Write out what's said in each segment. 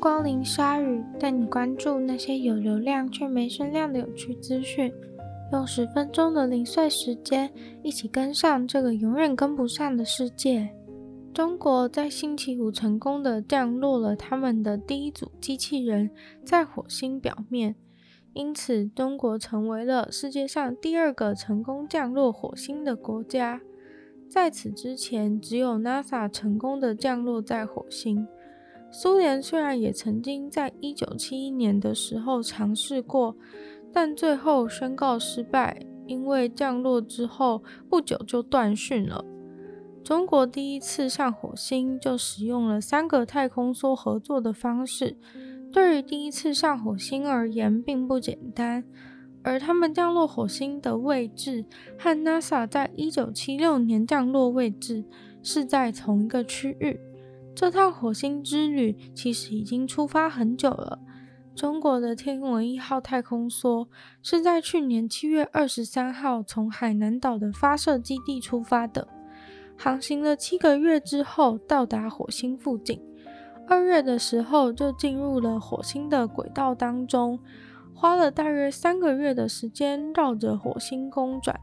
光临鲨鱼，带你关注那些有流量却没声量的有趣资讯。用十分钟的零碎时间，一起跟上这个永远跟不上的世界。中国在星期五成功的降落了他们的第一组机器人在火星表面，因此中国成为了世界上第二个成功降落火星的国家。在此之前，只有 NASA 成功的降落在火星。苏联虽然也曾经在一九七一年的时候尝试过，但最后宣告失败，因为降落之后不久就断讯了。中国第一次上火星就使用了三个太空梭合作的方式，对于第一次上火星而言并不简单。而他们降落火星的位置和 NASA 在一九七六年降落位置是在同一个区域。这趟火星之旅其实已经出发很久了。中国的天文一号太空梭是在去年七月二十三号从海南岛的发射基地出发的，航行了七个月之后到达火星附近。二月的时候就进入了火星的轨道当中。花了大约三个月的时间绕着火星公转，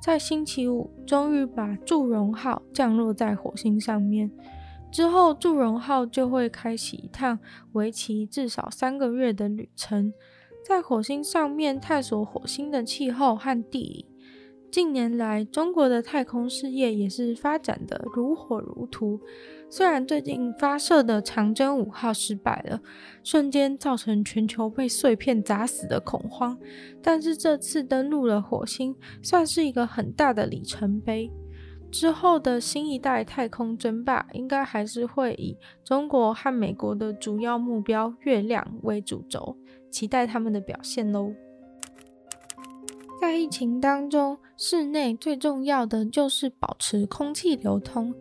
在星期五终于把祝融号降落在火星上面。之后，祝融号就会开启一趟为期至少三个月的旅程，在火星上面探索火星的气候和地理。近年来，中国的太空事业也是发展得如火如荼。虽然最近发射的长征五号失败了，瞬间造成全球被碎片砸死的恐慌，但是这次登陆了火星，算是一个很大的里程碑。之后的新一代太空争霸，应该还是会以中国和美国的主要目标月亮为主轴，期待他们的表现喽。在疫情当中，室内最重要的就是保持空气流通。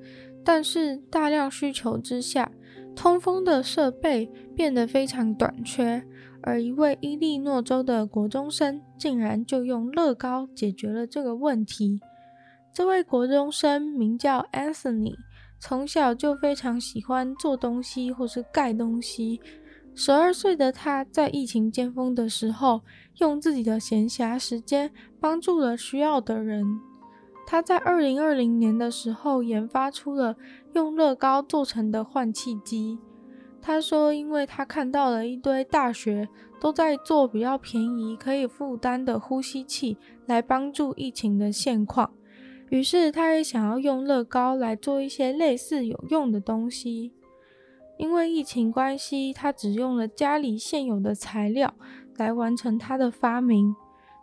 但是大量需求之下，通风的设备变得非常短缺。而一位伊利诺州的国中生竟然就用乐高解决了这个问题。这位国中生名叫 Anthony，从小就非常喜欢做东西或是盖东西。十二岁的他，在疫情尖峰的时候，用自己的闲暇时间帮助了需要的人。他在二零二零年的时候研发出了用乐高做成的换气机。他说，因为他看到了一堆大学都在做比较便宜、可以负担的呼吸器来帮助疫情的现况，于是他也想要用乐高来做一些类似有用的东西。因为疫情关系，他只用了家里现有的材料来完成他的发明，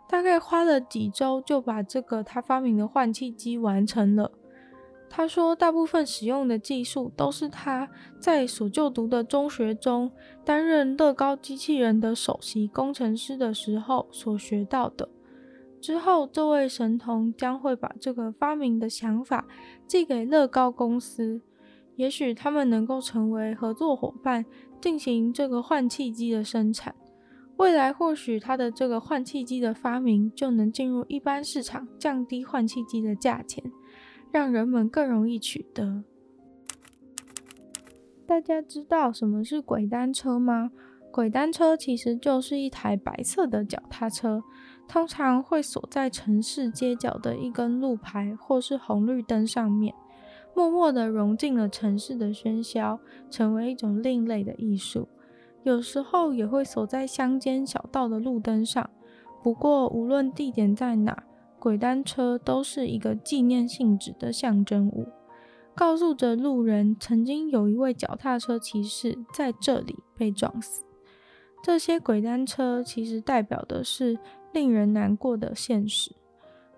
大概花了几周就把这个他发明的换气机完成了。他说，大部分使用的技术都是他在所就读的中学中担任乐高机器人的首席工程师的时候所学到的。之后，这位神童将会把这个发明的想法寄给乐高公司。也许他们能够成为合作伙伴，进行这个换气机的生产。未来或许他的这个换气机的发明就能进入一般市场，降低换气机的价钱，让人们更容易取得。大家知道什么是轨单车吗？轨单车其实就是一台白色的脚踏车，通常会锁在城市街角的一根路牌或是红绿灯上面。默默地融进了城市的喧嚣，成为一种另类的艺术。有时候也会锁在乡间小道的路灯上。不过，无论地点在哪，鬼单车都是一个纪念性质的象征物，告诉着路人曾经有一位脚踏车骑士在这里被撞死。这些鬼单车其实代表的是令人难过的现实。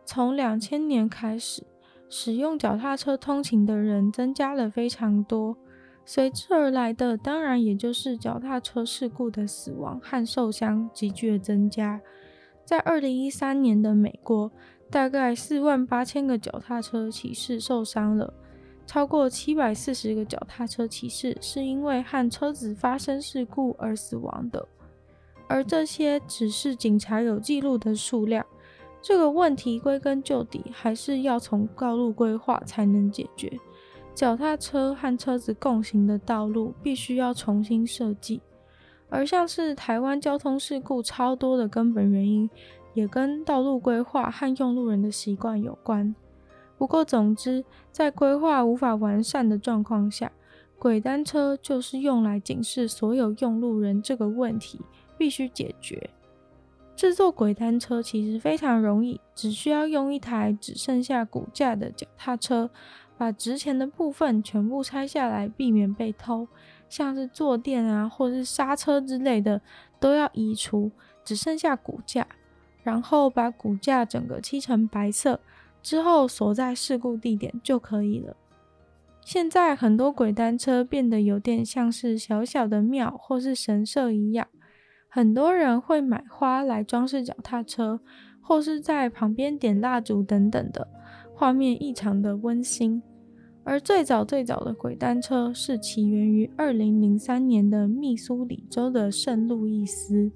从两千年开始。使用脚踏车通勤的人增加了非常多，随之而来的当然也就是脚踏车事故的死亡和受伤急剧增加。在二零一三年的美国，大概四万八千个脚踏车骑士受伤了，超过七百四十个脚踏车骑士是因为和车子发生事故而死亡的，而这些只是警察有记录的数量。这个问题归根究底还是要从道路规划才能解决。脚踏车和车子共行的道路必须要重新设计，而像是台湾交通事故超多的根本原因，也跟道路规划和用路人的习惯有关。不过，总之，在规划无法完善的状况下，轨单车就是用来警示所有用路人这个问题必须解决。制作轨单车其实非常容易，只需要用一台只剩下骨架的脚踏车，把值钱的部分全部拆下来，避免被偷。像是坐垫啊，或是刹车之类的，都要移除，只剩下骨架，然后把骨架整个漆成白色。之后锁在事故地点就可以了。现在很多轨单车变得有点像是小小的庙或是神社一样，很多人会买花来装饰脚踏车，或是在旁边点蜡烛等等的，画面异常的温馨。而最早最早的轨单车是起源于二零零三年的密苏里州的圣路易斯，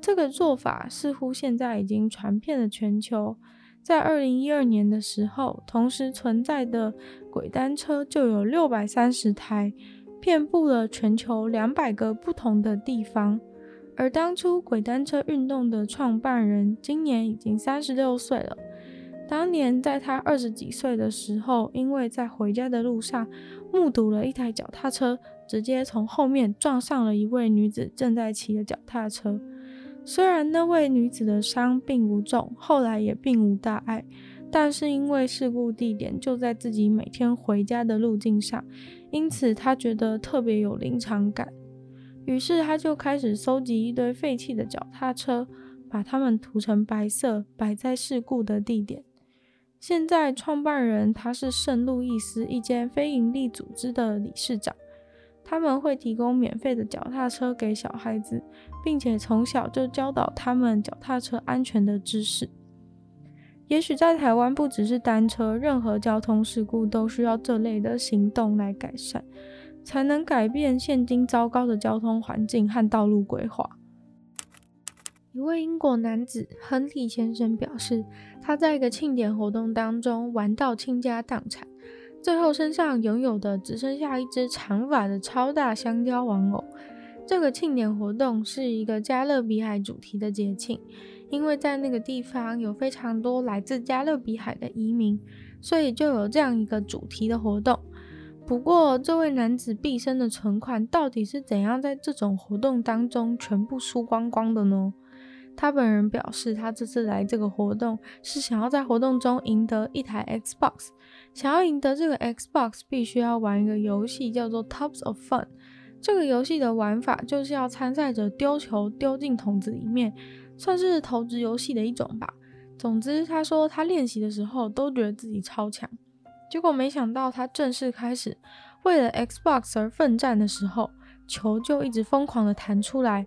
这个做法似乎现在已经传遍了全球。在二零一二年的时候，同时存在的轨单车就有六百三十台，遍布了全球两百个不同的地方。而当初轨单车运动的创办人今年已经三十六岁了。当年在他二十几岁的时候，因为在回家的路上目睹了一台脚踏车直接从后面撞上了一位女子正在骑的脚踏车。虽然那位女子的伤并不重，后来也并无大碍，但是因为事故地点就在自己每天回家的路径上，因此他觉得特别有临场感。于是他就开始搜集一堆废弃的脚踏车，把它们涂成白色，摆在事故的地点。现在创办人他是圣路易斯一间非营利组织的理事长。他们会提供免费的脚踏车给小孩子，并且从小就教导他们脚踏车安全的知识。也许在台湾，不只是单车，任何交通事故都需要这类的行动来改善，才能改变现今糟糕的交通环境和道路规划。一位英国男子亨利先生表示，他在一个庆典活动当中玩到倾家荡产。最后，身上拥有的只剩下一只长发的超大香蕉玩偶。这个庆典活动是一个加勒比海主题的节庆，因为在那个地方有非常多来自加勒比海的移民，所以就有这样一个主题的活动。不过，这位男子毕生的存款到底是怎样在这种活动当中全部输光光的呢？他本人表示，他这次来这个活动是想要在活动中赢得一台 Xbox。想要赢得这个 Xbox，必须要玩一个游戏，叫做 Tops of Fun。这个游戏的玩法就是要参赛者丢球丢进桶子里面，算是投掷游戏的一种吧。总之，他说他练习的时候都觉得自己超强，结果没想到他正式开始为了 Xbox 而奋战的时候，球就一直疯狂的弹出来。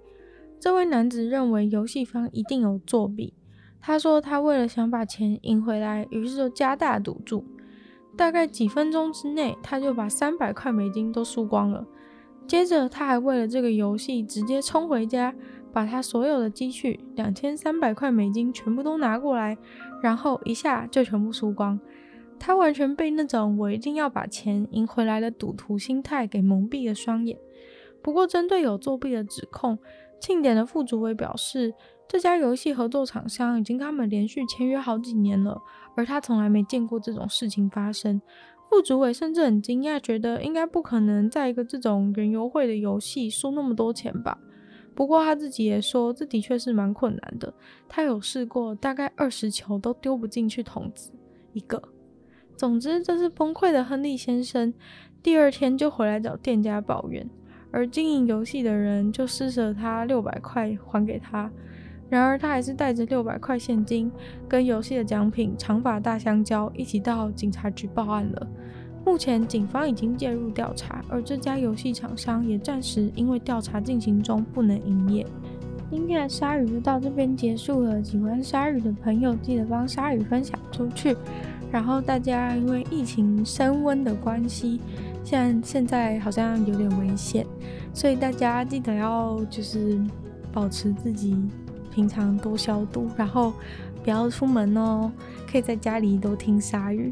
这位男子认为游戏方一定有作弊。他说他为了想把钱赢回来，于是就加大赌注。大概几分钟之内，他就把三百块美金都输光了。接着，他还为了这个游戏直接冲回家，把他所有的积蓄两千三百块美金全部都拿过来，然后一下就全部输光。他完全被那种我一定要把钱赢回来的赌徒心态给蒙蔽了双眼。不过，针对有作弊的指控，庆典的副主委表示，这家游戏合作厂商已经跟他们连续签约好几年了。而他从来没见过这种事情发生，副主委甚至很惊讶，觉得应该不可能在一个这种园游会的游戏输那么多钱吧。不过他自己也说，这的确是蛮困难的。他有试过，大概二十球都丢不进去桶子一个。总之，这是崩溃的亨利先生，第二天就回来找店家抱怨，而经营游戏的人就施舍他六百块还给他。然而，他还是带着六百块现金跟游戏的奖品长发大香蕉一起到警察局报案了。目前，警方已经介入调查，而这家游戏厂商也暂时因为调查进行中不能营业。今天的鲨鱼就到这边结束了。喜欢鲨鱼的朋友，记得帮鲨鱼分享出去。然后，大家因为疫情升温的关系，现在现在好像有点危险，所以大家记得要就是保持自己。平常多消毒，然后不要出门哦。可以在家里多听鲨鱼，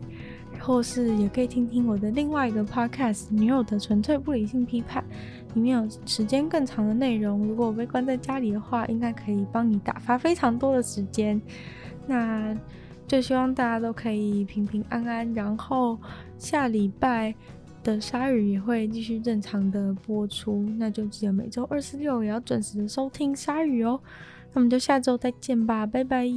然或是也可以听听我的另外一个 podcast《女友的纯粹不理性批判》，里面有时间更长的内容。如果我被关在家里的话，应该可以帮你打发非常多的时间。那就希望大家都可以平平安安。然后下礼拜的鲨鱼也会继续正常的播出，那就记得每周二、四、六也要准时的收听鲨鱼哦。那我们就下周再见吧，拜拜。